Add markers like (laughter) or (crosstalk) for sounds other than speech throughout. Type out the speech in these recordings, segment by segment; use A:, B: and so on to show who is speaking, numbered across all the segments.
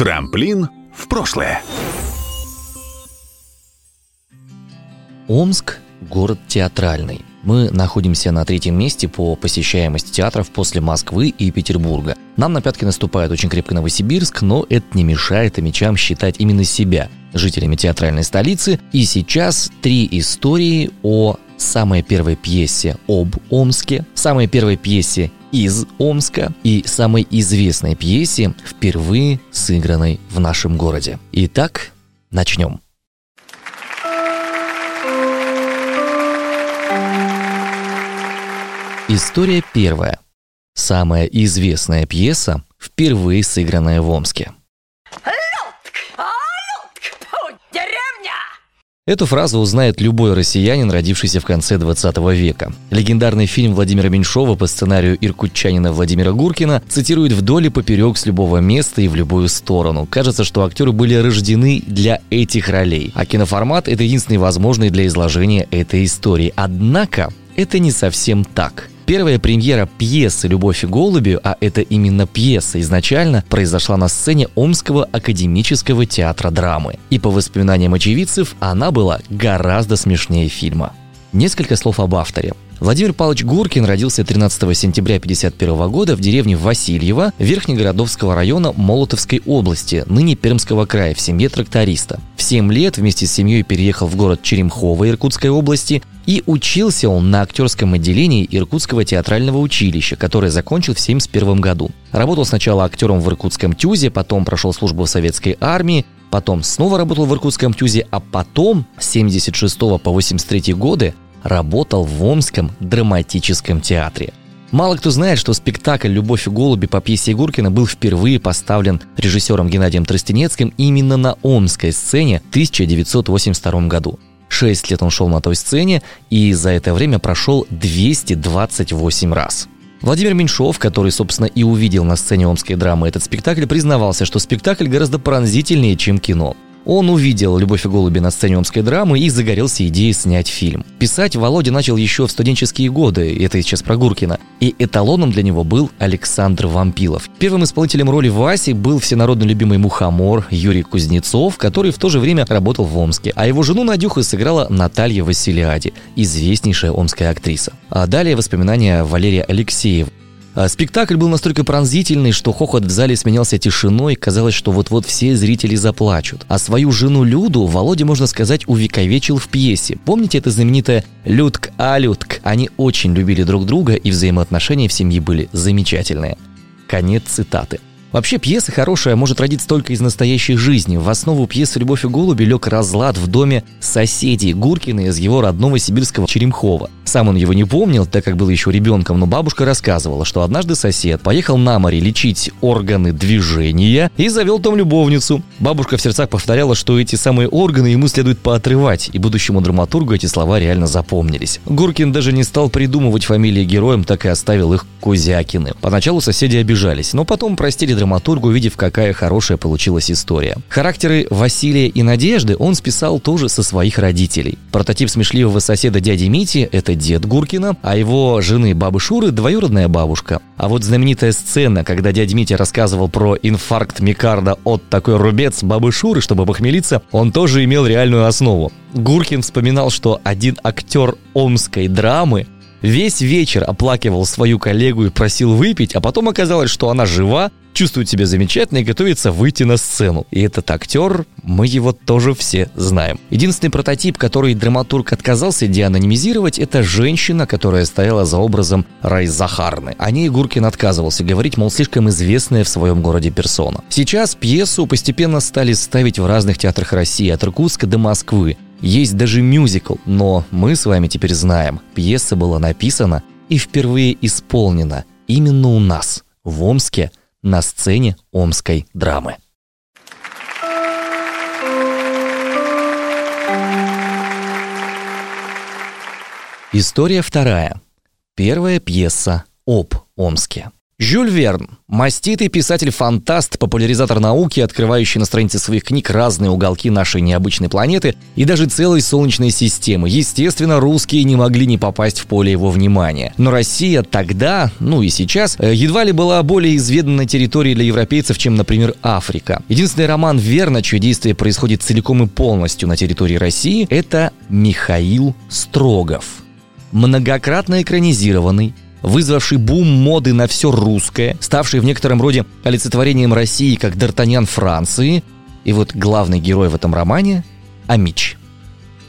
A: Трамплин в прошлое.
B: Омск – город театральный. Мы находимся на третьем месте по посещаемости театров после Москвы и Петербурга. Нам на пятки наступает очень крепко Новосибирск, но это не мешает амичам считать именно себя жителями театральной столицы. И сейчас три истории о самой первой пьесе об Омске, самой первой пьесе из Омска и самой известной пьесе, впервые сыгранной в нашем городе. Итак, начнем. История первая. Самая известная пьеса, впервые сыгранная в Омске. Эту фразу узнает любой россиянин, родившийся в конце 20 века. Легендарный фильм Владимира Меньшова по сценарию иркутчанина Владимира Гуркина цитирует вдоль и поперек с любого места и в любую сторону. Кажется, что актеры были рождены для этих ролей, а киноформат – это единственный возможный для изложения этой истории. Однако это не совсем так. Первая премьера пьесы «Любовь и голуби», а это именно пьеса изначально, произошла на сцене Омского академического театра драмы. И по воспоминаниям очевидцев, она была гораздо смешнее фильма. Несколько слов об авторе. Владимир Павлович Гуркин родился 13 сентября 1951 года в деревне Васильево Верхнегородовского района Молотовской области, ныне Пермского края, в семье тракториста. В 7 лет вместе с семьей переехал в город Черемхово Иркутской области и учился он на актерском отделении Иркутского театрального училища, которое закончил в 1971 году. Работал сначала актером в Иркутском ТЮЗе, потом прошел службу в советской армии, потом снова работал в Иркутском ТЮЗе, а потом с 76 по 83 годы работал в Омском драматическом театре. Мало кто знает, что спектакль «Любовь и голуби» по пьесе Егоркина был впервые поставлен режиссером Геннадием Тростенецким именно на омской сцене в 1982 году. Шесть лет он шел на той сцене и за это время прошел 228 раз. Владимир Меньшов, который, собственно, и увидел на сцене омской драмы этот спектакль, признавался, что спектакль гораздо пронзительнее, чем кино. Он увидел «Любовь и голуби» на сцене омской драмы и загорелся идеей снять фильм. Писать Володя начал еще в студенческие годы, это сейчас про Гуркина, и эталоном для него был Александр Вампилов. Первым исполнителем роли Васи был всенародно любимый мухомор Юрий Кузнецов, который в то же время работал в Омске, а его жену Надюху сыграла Наталья Василиади, известнейшая омская актриса. А далее воспоминания Валерия Алексеева. А спектакль был настолько пронзительный, что хохот в зале сменялся тишиной, казалось, что вот-вот все зрители заплачут. А свою жену Люду Володя, можно сказать, увековечил в пьесе. Помните это знаменитое «Людк, а Людк»? Они очень любили друг друга, и взаимоотношения в семье были замечательные. Конец цитаты. Вообще, пьеса хорошая может родиться только из настоящей жизни. В основу пьесы «Любовь и голуби» лег разлад в доме соседей Гуркина из его родного сибирского Черемхова. Сам он его не помнил, так как был еще ребенком, но бабушка рассказывала, что однажды сосед поехал на море лечить органы движения и завел там любовницу. Бабушка в сердцах повторяла, что эти самые органы ему следует поотрывать, и будущему драматургу эти слова реально запомнились. Гуркин даже не стал придумывать фамилии героям, так и оставил их Кузякины. Поначалу соседи обижались, но потом простили драматургу, увидев, какая хорошая получилась история. Характеры Василия и Надежды он списал тоже со своих родителей. Прототип смешливого соседа дяди Мити – это дед Гуркина, а его жены бабы Шуры – двоюродная бабушка. А вот знаменитая сцена, когда дядя Митя рассказывал про инфаркт Микарда от такой рубец бабы Шуры, чтобы похмелиться, он тоже имел реальную основу. Гуркин вспоминал, что один актер омской драмы Весь вечер оплакивал свою коллегу и просил выпить, а потом оказалось, что она жива, чувствует себя замечательно и готовится выйти на сцену. И этот актер, мы его тоже все знаем. Единственный прототип, который драматург отказался деанонимизировать, это женщина, которая стояла за образом Рай Захарны. О ней Гуркин отказывался говорить, мол, слишком известная в своем городе персона. Сейчас пьесу постепенно стали ставить в разных театрах России, от Иркутска до Москвы. Есть даже мюзикл, но мы с вами теперь знаем, пьеса была написана и впервые исполнена именно у нас, в Омске, на сцене омской драмы. История вторая. Первая пьеса об Омске. Жюль Верн – маститый писатель-фантаст, популяризатор науки, открывающий на странице своих книг разные уголки нашей необычной планеты и даже целой Солнечной системы. Естественно, русские не могли не попасть в поле его внимания. Но Россия тогда, ну и сейчас, э, едва ли была более изведанной территорией для европейцев, чем, например, Африка. Единственный роман Верна, чье действие происходит целиком и полностью на территории России, это «Михаил Строгов». Многократно экранизированный, вызвавший бум моды на все русское, ставший в некотором роде олицетворением России как Д'Артаньян Франции. И вот главный герой в этом романе – Амич.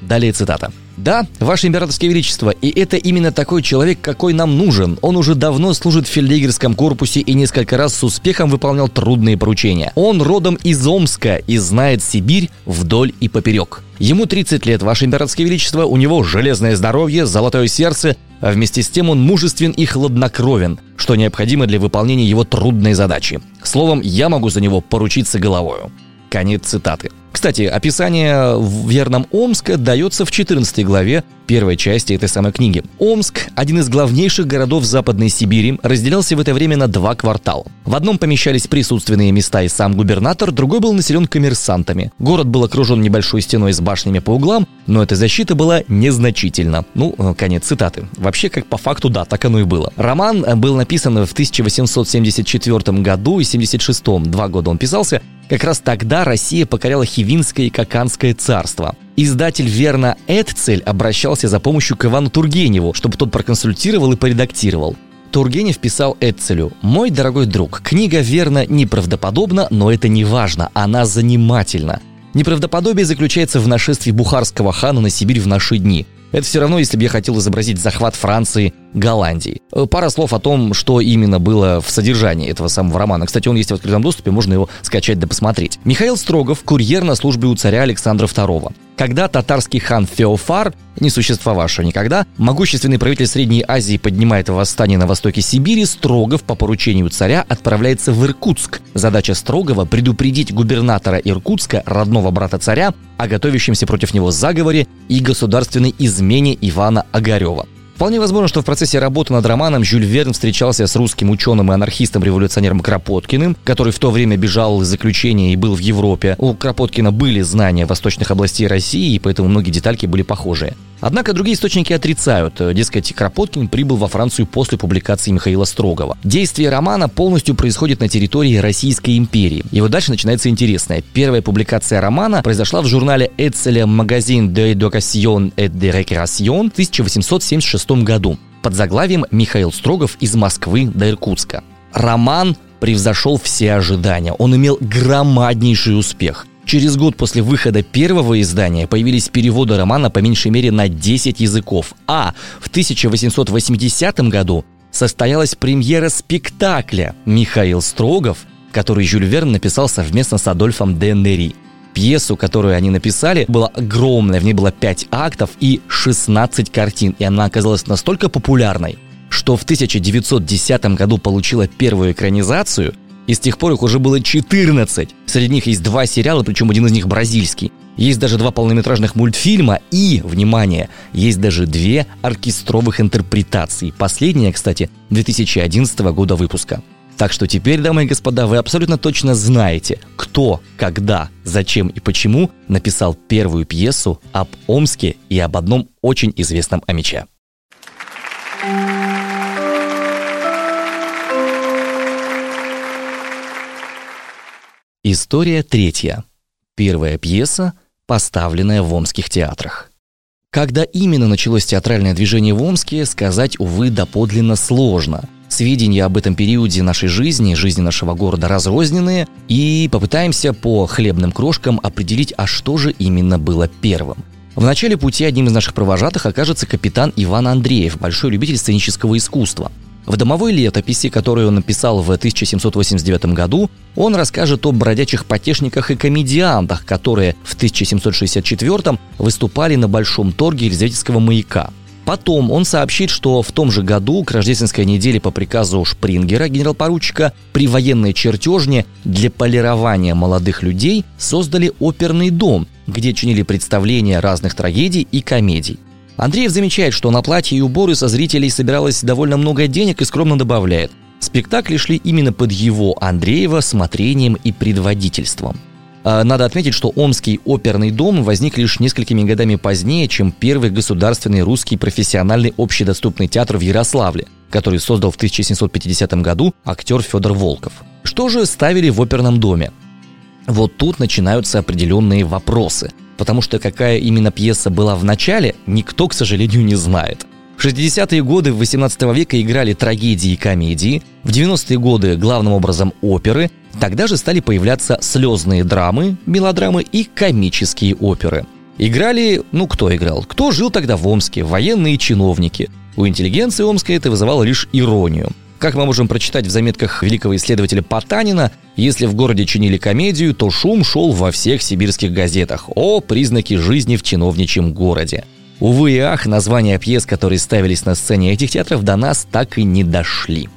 B: Далее цитата. Да, Ваше Императорское Величество, и это именно такой человек, какой нам нужен. Он уже давно служит в фельдъегерском корпусе и несколько раз с успехом выполнял трудные поручения. Он родом из Омска и знает Сибирь вдоль и поперек. Ему 30 лет, Ваше Императорское Величество, у него железное здоровье, золотое сердце, а вместе с тем он мужествен и хладнокровен, что необходимо для выполнения его трудной задачи. Словом, я могу за него поручиться головою. Конец цитаты. Кстати, описание в верном Омска дается в 14 главе первой части этой самой книги. Омск, один из главнейших городов Западной Сибири, разделялся в это время на два квартала. В одном помещались присутственные места и сам губернатор, другой был населен коммерсантами. Город был окружен небольшой стеной с башнями по углам, но эта защита была незначительна. Ну, э, конец цитаты. Вообще, как по факту, да, так оно и было. Роман э, был написан в 1874 году и 76 два года он писался, как раз тогда Россия покоряла Хивинское и Каканское царство. Издатель Верна Эдцель обращался за помощью к Ивану Тургеневу, чтобы тот проконсультировал и поредактировал. Тургенев писал Эдцелю «Мой дорогой друг, книга верно неправдоподобна, но это не важно, она занимательна. Неправдоподобие заключается в нашествии бухарского хана на Сибирь в наши дни. Это все равно, если бы я хотел изобразить захват Франции Голландии. Э, пара слов о том, что именно было в содержании этого самого романа. Кстати, он есть в открытом доступе, можно его скачать да посмотреть. Михаил Строгов, курьер на службе у царя Александра II. Когда татарский хан Феофар, не существовавший никогда, могущественный правитель Средней Азии поднимает восстание на востоке Сибири, Строгов по поручению царя отправляется в Иркутск. Задача Строгова – предупредить губернатора Иркутска, родного брата царя, о готовящемся против него заговоре и государственной измене Ивана Огарева. Вполне возможно, что в процессе работы над романом Жюль Верн встречался с русским ученым и анархистом-революционером Кропоткиным, который в то время бежал из заключения и был в Европе. У Кропоткина были знания восточных областей России, и поэтому многие детальки были похожие. Однако другие источники отрицают. Дескать, Кропоткин прибыл во Францию после публикации Михаила Строгова. Действие романа полностью происходит на территории Российской империи. И вот дальше начинается интересное. Первая публикация романа произошла в журнале Эцеля «Магазин de Education et de Recreation» в 1876 году под заглавием «Михаил Строгов из Москвы до Иркутска». Роман превзошел все ожидания. Он имел громаднейший успех. Через год после выхода первого издания появились переводы романа по меньшей мере на 10 языков, а в 1880 году состоялась премьера спектакля «Михаил Строгов», который Жюль Верн написал совместно с Адольфом де Нери. Пьесу, которую они написали, была огромная, в ней было 5 актов и 16 картин, и она оказалась настолько популярной, что в 1910 году получила первую экранизацию, и с тех пор их уже было 14. Среди них есть два сериала, причем один из них бразильский. Есть даже два полнометражных мультфильма и, внимание, есть даже две оркестровых интерпретации. Последняя, кстати, 2011 года выпуска. Так что теперь, дамы и господа, вы абсолютно точно знаете, кто, когда, зачем и почему написал первую пьесу об Омске и об одном очень известном Амиче. История третья. Первая пьеса, поставленная в омских театрах. Когда именно началось театральное движение в Омске, сказать, увы, доподлинно сложно. Сведения об этом периоде нашей жизни, жизни нашего города разрозненные, и попытаемся по хлебным крошкам определить, а что же именно было первым. В начале пути одним из наших провожатых окажется капитан Иван Андреев, большой любитель сценического искусства – в домовой летописи, которую он написал в 1789 году, он расскажет о бродячих потешниках и комедиантах, которые в 1764 выступали на Большом торге Елизаветского маяка. Потом он сообщит, что в том же году к рождественской неделе по приказу Шпрингера, генерал-поручика, при военной чертежне для полирования молодых людей создали оперный дом, где чинили представления разных трагедий и комедий. Андреев замечает, что на платье и уборы со зрителей собиралось довольно много денег и скромно добавляет. Спектакли шли именно под его, Андреева, смотрением и предводительством. А, надо отметить, что Омский оперный дом возник лишь несколькими годами позднее, чем первый государственный русский профессиональный общедоступный театр в Ярославле, который создал в 1750 году актер Федор Волков. Что же ставили в оперном доме? Вот тут начинаются определенные вопросы, потому что какая именно пьеса была в начале, никто, к сожалению, не знает. В 60-е годы 18 века играли трагедии и комедии, в 90-е годы главным образом оперы, тогда же стали появляться слезные драмы, мелодрамы и комические оперы. Играли, ну кто играл? Кто жил тогда в Омске? Военные чиновники. У интеллигенции Омской это вызывало лишь иронию. Как мы можем прочитать в заметках великого исследователя Потанина, если в городе чинили комедию, то шум шел во всех сибирских газетах. О, признаки жизни в чиновничьем городе. Увы и ах, названия пьес, которые ставились на сцене этих театров, до нас так и не дошли.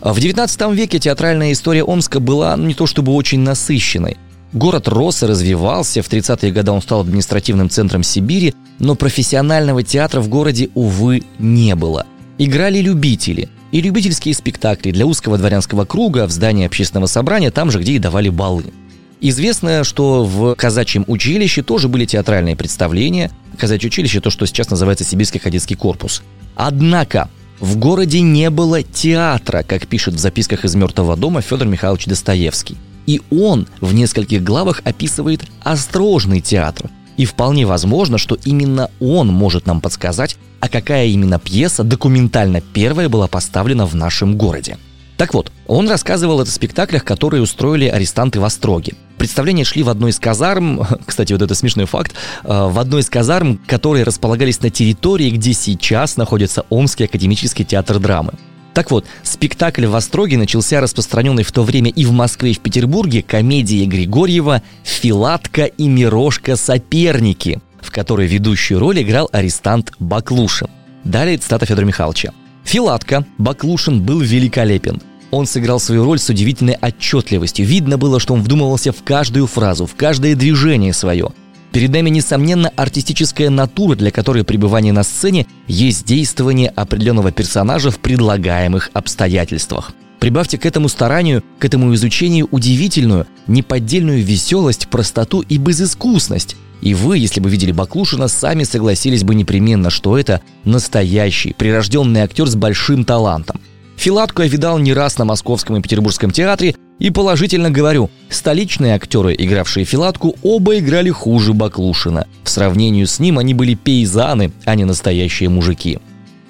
B: В XIX веке театральная история Омска была ну, не то чтобы очень насыщенной. Город рос и развивался, в 30-е годы он стал административным центром Сибири, но профессионального театра в городе, увы, не было. Играли любители. И любительские спектакли для узкого дворянского круга в здании общественного собрания, там же, где и давали балы. Известно, что в казачьем училище тоже были театральные представления. Казачье училище – то, что сейчас называется Сибирский кадетский корпус. Однако в городе не было театра, как пишет в записках из «Мертвого дома» Федор Михайлович Достоевский. И он в нескольких главах описывает острожный театр. И вполне возможно, что именно он может нам подсказать, а какая именно пьеса документально первая была поставлена в нашем городе. Так вот, он рассказывал в спектаклях, которые устроили арестанты в Остроге. Представления шли в одной из казарм, (laughs) кстати, вот это смешной факт, э, в одной из казарм, которые располагались на территории, где сейчас находится Омский академический театр драмы. Так вот, спектакль в Остроге начался распространенный в то время и в Москве, и в Петербурге комедией Григорьева «Филатка и Мирошка соперники», в которой ведущую роль играл арестант Баклушин. Далее цитата Федора Михайловича. Филатка Баклушин был великолепен. Он сыграл свою роль с удивительной отчетливостью. Видно было, что он вдумывался в каждую фразу, в каждое движение свое. Перед нами, несомненно, артистическая натура, для которой пребывание на сцене есть действование определенного персонажа в предлагаемых обстоятельствах. Прибавьте к этому старанию, к этому изучению удивительную, неподдельную веселость, простоту и безыскусность. И вы, если бы видели Баклушина, сами согласились бы непременно, что это настоящий, прирожденный актер с большим талантом. Филатку я видал не раз на Московском и Петербургском театре, и положительно говорю, столичные актеры, игравшие Филатку, оба играли хуже Баклушина. В сравнении с ним они были пейзаны, а не настоящие мужики.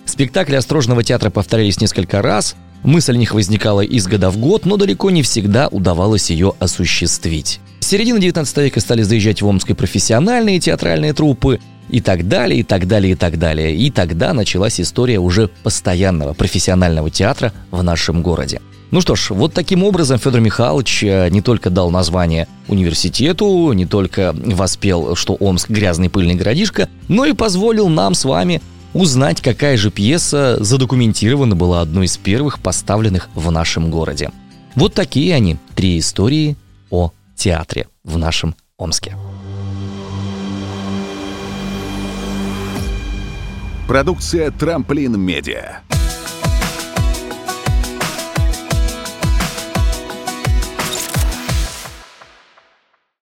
B: Спектакли Острожного театра повторялись несколько раз, мысль о них возникала из года в год, но далеко не всегда удавалось ее осуществить. Середины 19 века стали заезжать в Омской профессиональные театральные труппы, и так далее, и так далее, и так далее. И тогда началась история уже постоянного профессионального театра в нашем городе. Ну что ж, вот таким образом Федор Михайлович э, не только дал название университету, не только воспел, что Омск грязный пыльный городишко, но и позволил нам с вами узнать, какая же пьеса задокументирована была одной из первых поставленных в нашем городе. Вот такие они, три истории театре в нашем Омске.
A: Продукция «Трамплин Медиа».